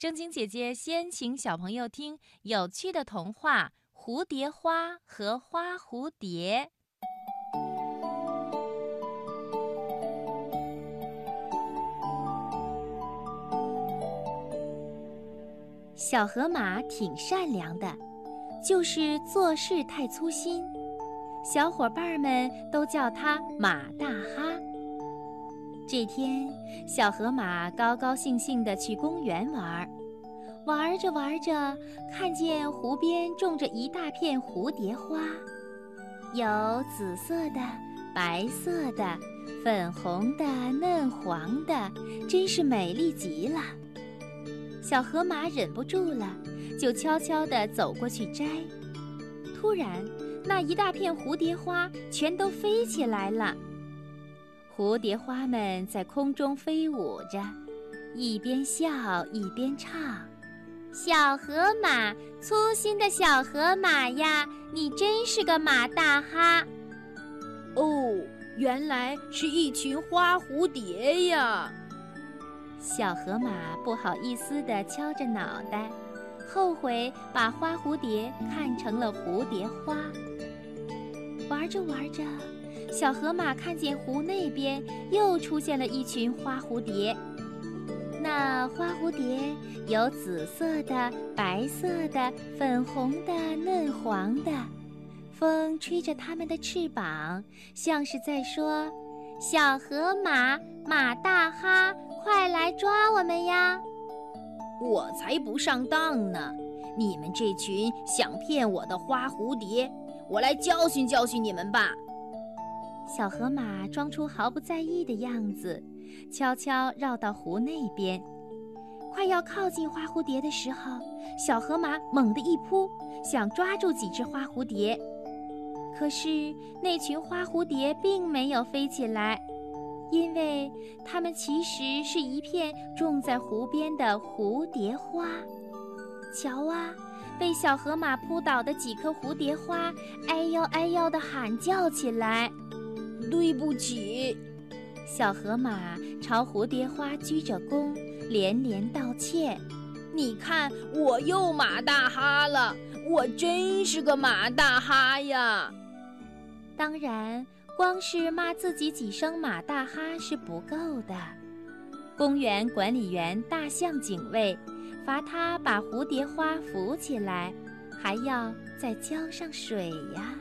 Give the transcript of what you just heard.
正经姐姐先请小朋友听有趣的童话《蝴蝶花和花蝴蝶》。小河马挺善良的，就是做事太粗心，小伙伴们都叫它马大哈。这天，小河马高高兴兴地去公园玩儿，玩着玩着，看见湖边种着一大片蝴蝶花，有紫色的、白色的、粉红的、嫩黄的，真是美丽极了。小河马忍不住了，就悄悄地走过去摘。突然，那一大片蝴蝶花全都飞起来了。蝴蝶花们在空中飞舞着，一边笑一边唱：“小河马，粗心的小河马呀，你真是个马大哈！”哦，原来是一群花蝴蝶呀。小河马不好意思地敲着脑袋，后悔把花蝴蝶看成了蝴蝶花。玩着玩着，小河马看见湖那边又出现了一群花蝴蝶。那花蝴蝶有紫色的、白色的、粉红的、嫩黄的，风吹着它们的翅膀，像是在说：“小河马，马大哈。”快来抓我们呀！我才不上当呢！你们这群想骗我的花蝴蝶，我来教训教训你们吧！小河马装出毫不在意的样子，悄悄绕到湖那边。快要靠近花蝴蝶的时候，小河马猛地一扑，想抓住几只花蝴蝶。可是那群花蝴蝶并没有飞起来。因为它们其实是一片种在湖边的蝴蝶花，瞧啊，被小河马扑倒的几颗蝴蝶花，哎呦哎呦地喊叫起来。对不起，小河马朝蝴蝶花鞠着躬，连连道歉。你看，我又马大哈了，我真是个马大哈呀。当然。光是骂自己几声“马大哈”是不够的，公园管理员大象警卫罚他把蝴蝶花扶起来，还要再浇上水呀。